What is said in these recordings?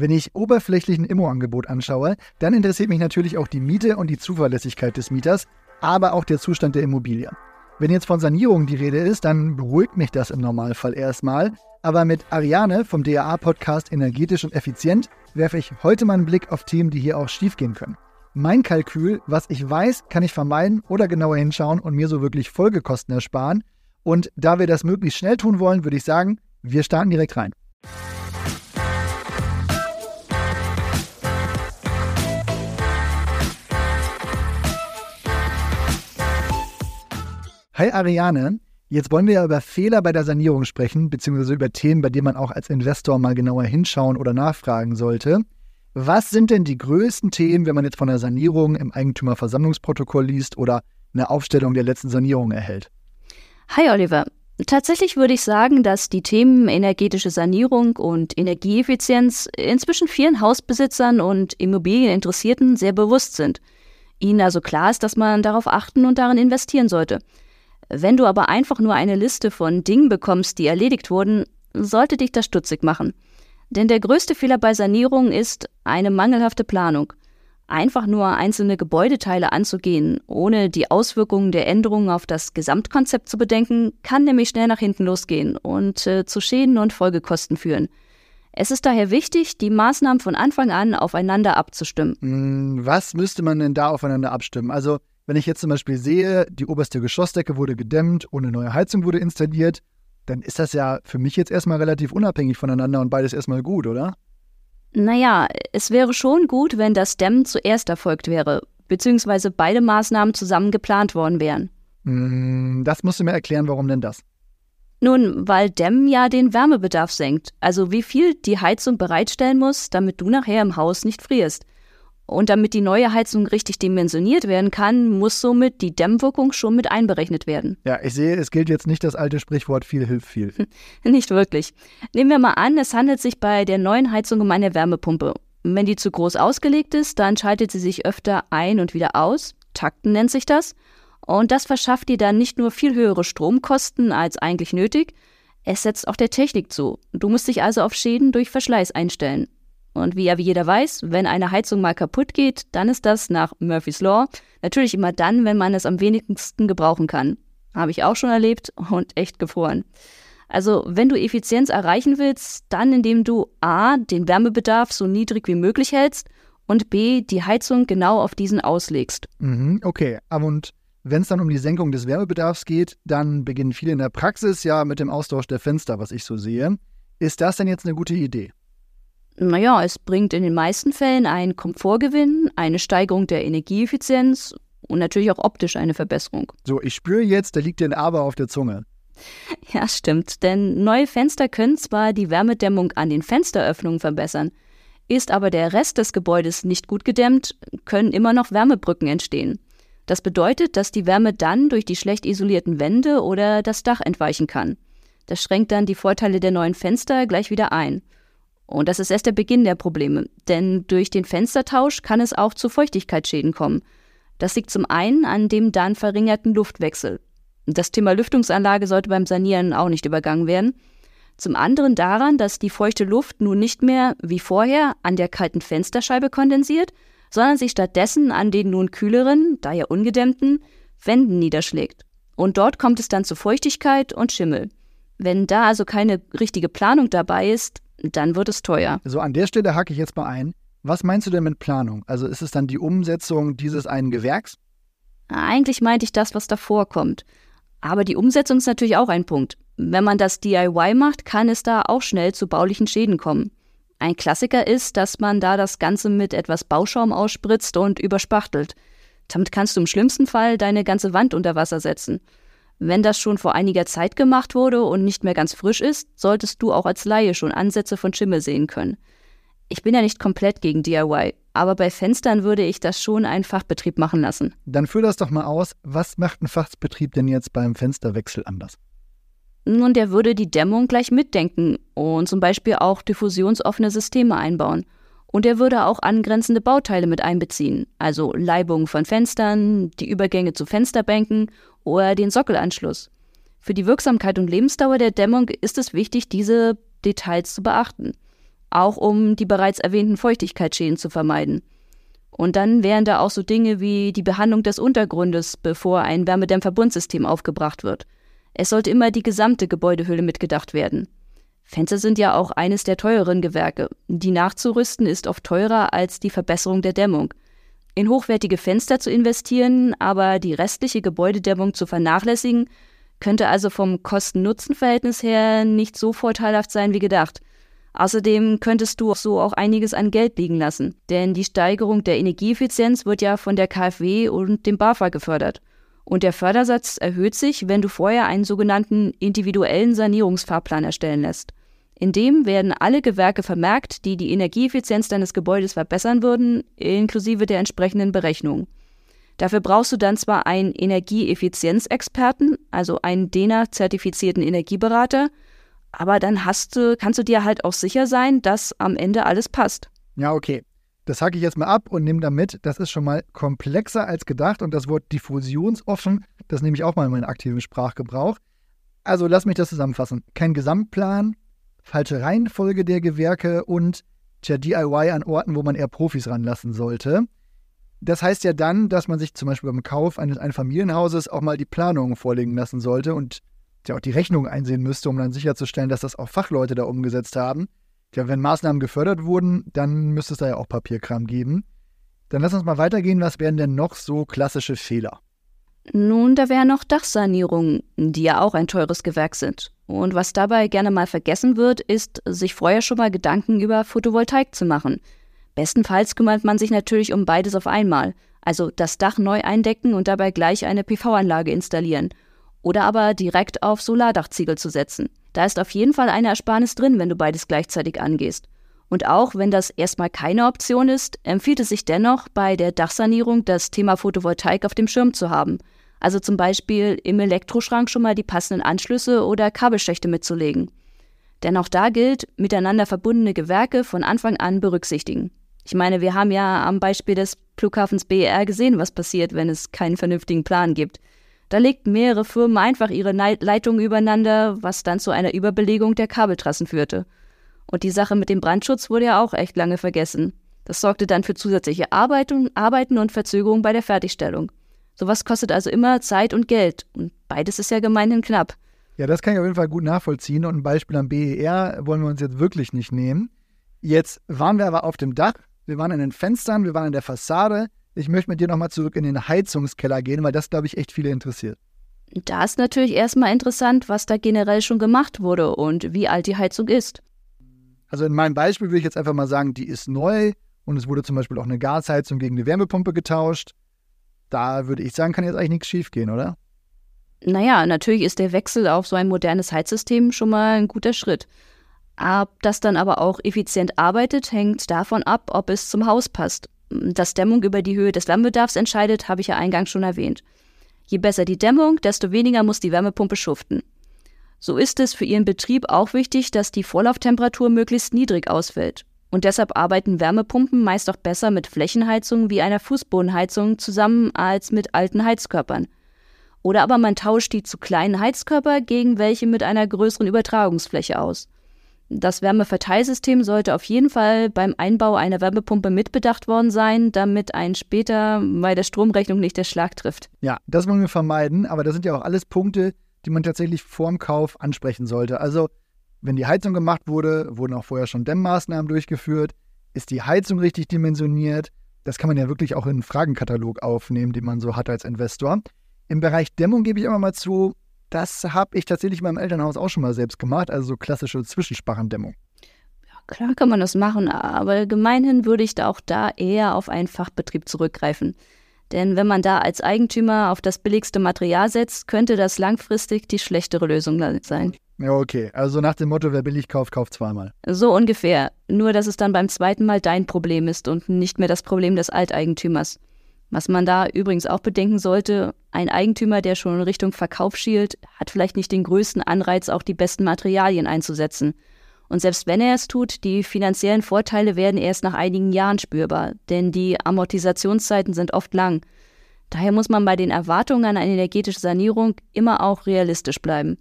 Wenn ich oberflächlich ein Immo-Angebot anschaue, dann interessiert mich natürlich auch die Miete und die Zuverlässigkeit des Mieters, aber auch der Zustand der Immobilie. Wenn jetzt von Sanierung die Rede ist, dann beruhigt mich das im Normalfall erstmal. Aber mit Ariane vom DAA-Podcast Energetisch und Effizient werfe ich heute mal einen Blick auf Themen, die hier auch schiefgehen können. Mein Kalkül, was ich weiß, kann ich vermeiden oder genauer hinschauen und mir so wirklich Folgekosten ersparen. Und da wir das möglichst schnell tun wollen, würde ich sagen, wir starten direkt rein. Hi Ariane, jetzt wollen wir ja über Fehler bei der Sanierung sprechen, beziehungsweise über Themen, bei denen man auch als Investor mal genauer hinschauen oder nachfragen sollte. Was sind denn die größten Themen, wenn man jetzt von der Sanierung im Eigentümerversammlungsprotokoll liest oder eine Aufstellung der letzten Sanierung erhält? Hi Oliver. Tatsächlich würde ich sagen, dass die Themen energetische Sanierung und Energieeffizienz inzwischen vielen Hausbesitzern und Immobilieninteressierten sehr bewusst sind. Ihnen also klar ist, dass man darauf achten und darin investieren sollte. Wenn du aber einfach nur eine Liste von Dingen bekommst, die erledigt wurden, sollte dich das stutzig machen. Denn der größte Fehler bei Sanierungen ist eine mangelhafte Planung. Einfach nur einzelne Gebäudeteile anzugehen, ohne die Auswirkungen der Änderungen auf das Gesamtkonzept zu bedenken, kann nämlich schnell nach hinten losgehen und äh, zu Schäden und Folgekosten führen. Es ist daher wichtig, die Maßnahmen von Anfang an aufeinander abzustimmen. Hm, was müsste man denn da aufeinander abstimmen? Also wenn ich jetzt zum Beispiel sehe, die oberste Geschossdecke wurde gedämmt und eine neue Heizung wurde installiert, dann ist das ja für mich jetzt erstmal relativ unabhängig voneinander und beides erstmal gut, oder? Naja, es wäre schon gut, wenn das Dämmen zuerst erfolgt wäre, beziehungsweise beide Maßnahmen zusammen geplant worden wären. Hm, das musst du mir erklären, warum denn das? Nun, weil Dämmen ja den Wärmebedarf senkt, also wie viel die Heizung bereitstellen muss, damit du nachher im Haus nicht frierst. Und damit die neue Heizung richtig dimensioniert werden kann, muss somit die Dämmwirkung schon mit einberechnet werden. Ja, ich sehe, es gilt jetzt nicht das alte Sprichwort viel hilft viel. nicht wirklich. Nehmen wir mal an, es handelt sich bei der neuen Heizung um eine Wärmepumpe. Wenn die zu groß ausgelegt ist, dann schaltet sie sich öfter ein und wieder aus. Takten nennt sich das. Und das verschafft dir dann nicht nur viel höhere Stromkosten als eigentlich nötig, es setzt auch der Technik zu. Du musst dich also auf Schäden durch Verschleiß einstellen. Und wie ja wie jeder weiß, wenn eine Heizung mal kaputt geht, dann ist das nach Murphy's Law natürlich immer dann, wenn man es am wenigsten gebrauchen kann. Habe ich auch schon erlebt und echt gefroren. Also, wenn du Effizienz erreichen willst, dann indem du A, den Wärmebedarf so niedrig wie möglich hältst und B, die Heizung genau auf diesen auslegst. Mhm, okay, und wenn es dann um die Senkung des Wärmebedarfs geht, dann beginnen viele in der Praxis ja mit dem Austausch der Fenster, was ich so sehe. Ist das denn jetzt eine gute Idee? Naja, es bringt in den meisten Fällen einen Komfortgewinn, eine Steigerung der Energieeffizienz und natürlich auch optisch eine Verbesserung. So, ich spüre jetzt, da liegt dir ein Aber auf der Zunge. Ja, stimmt, denn neue Fenster können zwar die Wärmedämmung an den Fensteröffnungen verbessern, ist aber der Rest des Gebäudes nicht gut gedämmt, können immer noch Wärmebrücken entstehen. Das bedeutet, dass die Wärme dann durch die schlecht isolierten Wände oder das Dach entweichen kann. Das schränkt dann die Vorteile der neuen Fenster gleich wieder ein. Und das ist erst der Beginn der Probleme, denn durch den Fenstertausch kann es auch zu Feuchtigkeitsschäden kommen. Das liegt zum einen an dem dann verringerten Luftwechsel. Das Thema Lüftungsanlage sollte beim Sanieren auch nicht übergangen werden. Zum anderen daran, dass die feuchte Luft nun nicht mehr wie vorher an der kalten Fensterscheibe kondensiert, sondern sich stattdessen an den nun kühleren, daher ungedämmten, Wänden niederschlägt. Und dort kommt es dann zu Feuchtigkeit und Schimmel. Wenn da also keine richtige Planung dabei ist, dann wird es teuer. So, an der Stelle hake ich jetzt mal ein. Was meinst du denn mit Planung? Also ist es dann die Umsetzung dieses einen Gewerks? Eigentlich meinte ich das, was davor kommt. Aber die Umsetzung ist natürlich auch ein Punkt. Wenn man das DIY macht, kann es da auch schnell zu baulichen Schäden kommen. Ein Klassiker ist, dass man da das Ganze mit etwas Bauschaum ausspritzt und überspachtelt. Damit kannst du im schlimmsten Fall deine ganze Wand unter Wasser setzen. Wenn das schon vor einiger Zeit gemacht wurde und nicht mehr ganz frisch ist, solltest du auch als Laie schon Ansätze von Schimmel sehen können. Ich bin ja nicht komplett gegen DIY, aber bei Fenstern würde ich das schon einen Fachbetrieb machen lassen. Dann führ das doch mal aus. Was macht ein Fachbetrieb denn jetzt beim Fensterwechsel anders? Nun, der würde die Dämmung gleich mitdenken und zum Beispiel auch diffusionsoffene Systeme einbauen. Und er würde auch angrenzende Bauteile mit einbeziehen, also Leibungen von Fenstern, die Übergänge zu Fensterbänken oder den Sockelanschluss. Für die Wirksamkeit und Lebensdauer der Dämmung ist es wichtig, diese Details zu beachten. auch um die bereits erwähnten Feuchtigkeitsschäden zu vermeiden. Und dann wären da auch so Dinge wie die Behandlung des Untergrundes, bevor ein Wärmedämmverbundsystem aufgebracht wird. Es sollte immer die gesamte Gebäudehülle mitgedacht werden. Fenster sind ja auch eines der teureren Gewerke. Die nachzurüsten ist oft teurer als die Verbesserung der Dämmung. In hochwertige Fenster zu investieren, aber die restliche Gebäudedämmung zu vernachlässigen, könnte also vom Kosten-Nutzen-Verhältnis her nicht so vorteilhaft sein wie gedacht. Außerdem könntest du so auch einiges an Geld liegen lassen, denn die Steigerung der Energieeffizienz wird ja von der KfW und dem BAFA gefördert. Und der Fördersatz erhöht sich, wenn du vorher einen sogenannten individuellen Sanierungsfahrplan erstellen lässt. In dem werden alle Gewerke vermerkt, die die Energieeffizienz deines Gebäudes verbessern würden, inklusive der entsprechenden Berechnung. Dafür brauchst du dann zwar einen Energieeffizienzexperten, also einen DENA-zertifizierten Energieberater, aber dann du, kannst du dir halt auch sicher sein, dass am Ende alles passt. Ja, okay. Das hacke ich jetzt mal ab und nehme damit, das ist schon mal komplexer als gedacht und das Wort diffusionsoffen, das nehme ich auch mal in meinen aktiven Sprachgebrauch. Also lass mich das zusammenfassen. Kein Gesamtplan, falsche Reihenfolge der Gewerke und tja, DIY an Orten, wo man eher Profis ranlassen sollte. Das heißt ja dann, dass man sich zum Beispiel beim Kauf eines Einfamilienhauses auch mal die Planungen vorlegen lassen sollte und ja auch die Rechnung einsehen müsste, um dann sicherzustellen, dass das auch Fachleute da umgesetzt haben. Ja, wenn Maßnahmen gefördert wurden, dann müsste es da ja auch Papierkram geben. Dann lass uns mal weitergehen. Was wären denn noch so klassische Fehler? Nun, da wären noch Dachsanierungen, die ja auch ein teures Gewerk sind. Und was dabei gerne mal vergessen wird, ist, sich vorher schon mal Gedanken über Photovoltaik zu machen. Bestenfalls kümmert man sich natürlich um beides auf einmal, also das Dach neu eindecken und dabei gleich eine PV-Anlage installieren oder aber direkt auf Solardachziegel zu setzen. Da ist auf jeden Fall eine Ersparnis drin, wenn du beides gleichzeitig angehst. Und auch wenn das erstmal keine Option ist, empfiehlt es sich dennoch, bei der Dachsanierung das Thema Photovoltaik auf dem Schirm zu haben. Also zum Beispiel im Elektroschrank schon mal die passenden Anschlüsse oder Kabelschächte mitzulegen. Denn auch da gilt, miteinander verbundene Gewerke von Anfang an berücksichtigen. Ich meine, wir haben ja am Beispiel des Flughafens BER gesehen, was passiert, wenn es keinen vernünftigen Plan gibt. Da legten mehrere Firmen einfach ihre Leitungen übereinander, was dann zu einer Überbelegung der Kabeltrassen führte. Und die Sache mit dem Brandschutz wurde ja auch echt lange vergessen. Das sorgte dann für zusätzliche Arbeiten, und Verzögerungen bei der Fertigstellung. Sowas kostet also immer Zeit und Geld. Und beides ist ja gemeinhin knapp. Ja, das kann ich auf jeden Fall gut nachvollziehen. Und ein Beispiel am BER wollen wir uns jetzt wirklich nicht nehmen. Jetzt waren wir aber auf dem Dach, wir waren in den Fenstern, wir waren in der Fassade, ich möchte mit dir nochmal zurück in den Heizungskeller gehen, weil das, glaube ich, echt viele interessiert. Da ist natürlich erstmal interessant, was da generell schon gemacht wurde und wie alt die Heizung ist. Also in meinem Beispiel würde ich jetzt einfach mal sagen, die ist neu und es wurde zum Beispiel auch eine Gasheizung gegen eine Wärmepumpe getauscht. Da würde ich sagen, kann jetzt eigentlich nichts schiefgehen, oder? Naja, natürlich ist der Wechsel auf so ein modernes Heizsystem schon mal ein guter Schritt. Ob das dann aber auch effizient arbeitet, hängt davon ab, ob es zum Haus passt dass Dämmung über die Höhe des Wärmebedarfs entscheidet, habe ich ja eingangs schon erwähnt. Je besser die Dämmung, desto weniger muss die Wärmepumpe schuften. So ist es für ihren Betrieb auch wichtig, dass die Vorlauftemperatur möglichst niedrig ausfällt. Und deshalb arbeiten Wärmepumpen meist auch besser mit Flächenheizungen wie einer Fußbodenheizung zusammen als mit alten Heizkörpern. Oder aber man tauscht die zu kleinen Heizkörper gegen welche mit einer größeren Übertragungsfläche aus. Das Wärmeverteilsystem sollte auf jeden Fall beim Einbau einer Wärmepumpe mitbedacht worden sein, damit ein später bei der Stromrechnung nicht der Schlag trifft. Ja, das wollen wir vermeiden, aber das sind ja auch alles Punkte, die man tatsächlich vorm Kauf ansprechen sollte. Also, wenn die Heizung gemacht wurde, wurden auch vorher schon Dämmmaßnahmen durchgeführt, ist die Heizung richtig dimensioniert? Das kann man ja wirklich auch in einen Fragenkatalog aufnehmen, den man so hat als Investor. Im Bereich Dämmung gebe ich immer mal zu, das habe ich tatsächlich in meinem Elternhaus auch schon mal selbst gemacht, also so klassische Zwischensparrendämmung. Ja, klar kann man das machen, aber gemeinhin würde ich da auch da eher auf einen Fachbetrieb zurückgreifen. Denn wenn man da als Eigentümer auf das billigste Material setzt, könnte das langfristig die schlechtere Lösung sein. Ja, okay. Also nach dem Motto, wer billig kauft, kauft zweimal. So ungefähr. Nur, dass es dann beim zweiten Mal dein Problem ist und nicht mehr das Problem des Alteigentümers. Was man da übrigens auch bedenken sollte, ein Eigentümer, der schon in Richtung Verkauf schielt, hat vielleicht nicht den größten Anreiz, auch die besten Materialien einzusetzen. Und selbst wenn er es tut, die finanziellen Vorteile werden erst nach einigen Jahren spürbar, denn die Amortisationszeiten sind oft lang. Daher muss man bei den Erwartungen an eine energetische Sanierung immer auch realistisch bleiben.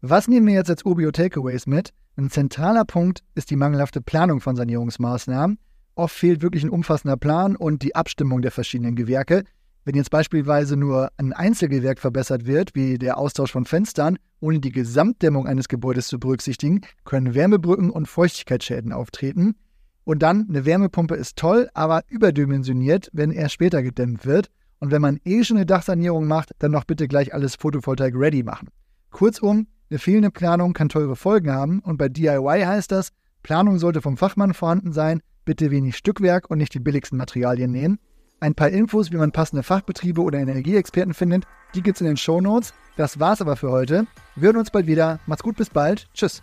Was nehmen wir jetzt als Ubio Takeaways mit, Ein zentraler Punkt ist die mangelhafte Planung von Sanierungsmaßnahmen. Oft fehlt wirklich ein umfassender Plan und die Abstimmung der verschiedenen Gewerke. Wenn jetzt beispielsweise nur ein Einzelgewerk verbessert wird, wie der Austausch von Fenstern, ohne die Gesamtdämmung eines Gebäudes zu berücksichtigen, können Wärmebrücken und Feuchtigkeitsschäden auftreten. Und dann, eine Wärmepumpe ist toll, aber überdimensioniert, wenn er später gedämmt wird. Und wenn man eh schon eine Dachsanierung macht, dann noch bitte gleich alles Photovoltaik ready machen. Kurzum, eine fehlende Planung kann teure Folgen haben und bei DIY heißt das, Planung sollte vom Fachmann vorhanden sein, bitte wenig Stückwerk und nicht die billigsten Materialien nehmen. Ein paar Infos, wie man passende Fachbetriebe oder Energieexperten findet, die gibt's in den Show Notes. Das war's aber für heute. Wir hören uns bald wieder. Macht's gut, bis bald. Tschüss.